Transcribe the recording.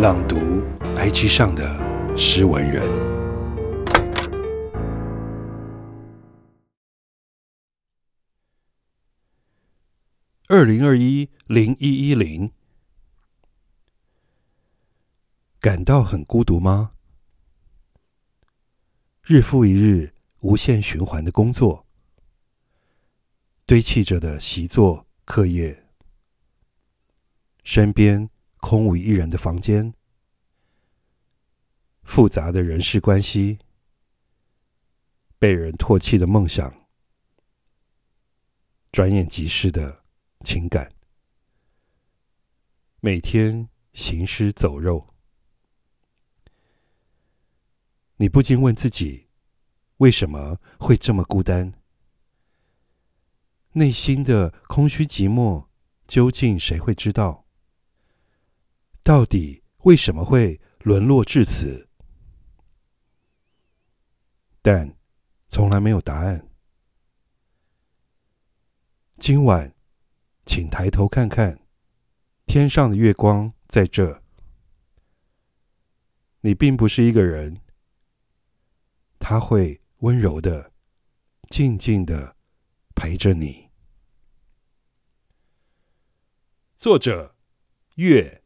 朗读 IG 上的诗文人。二零二一零一一零，感到很孤独吗？日复一日，无限循环的工作，堆砌着的习作课业，身边。空无一人的房间，复杂的人事关系，被人唾弃的梦想，转眼即逝的情感，每天行尸走肉，你不禁问自己：为什么会这么孤单？内心的空虚寂寞，究竟谁会知道？到底为什么会沦落至此？但从来没有答案。今晚，请抬头看看天上的月光，在这。你并不是一个人，他会温柔的、静静的陪着你。作者：月。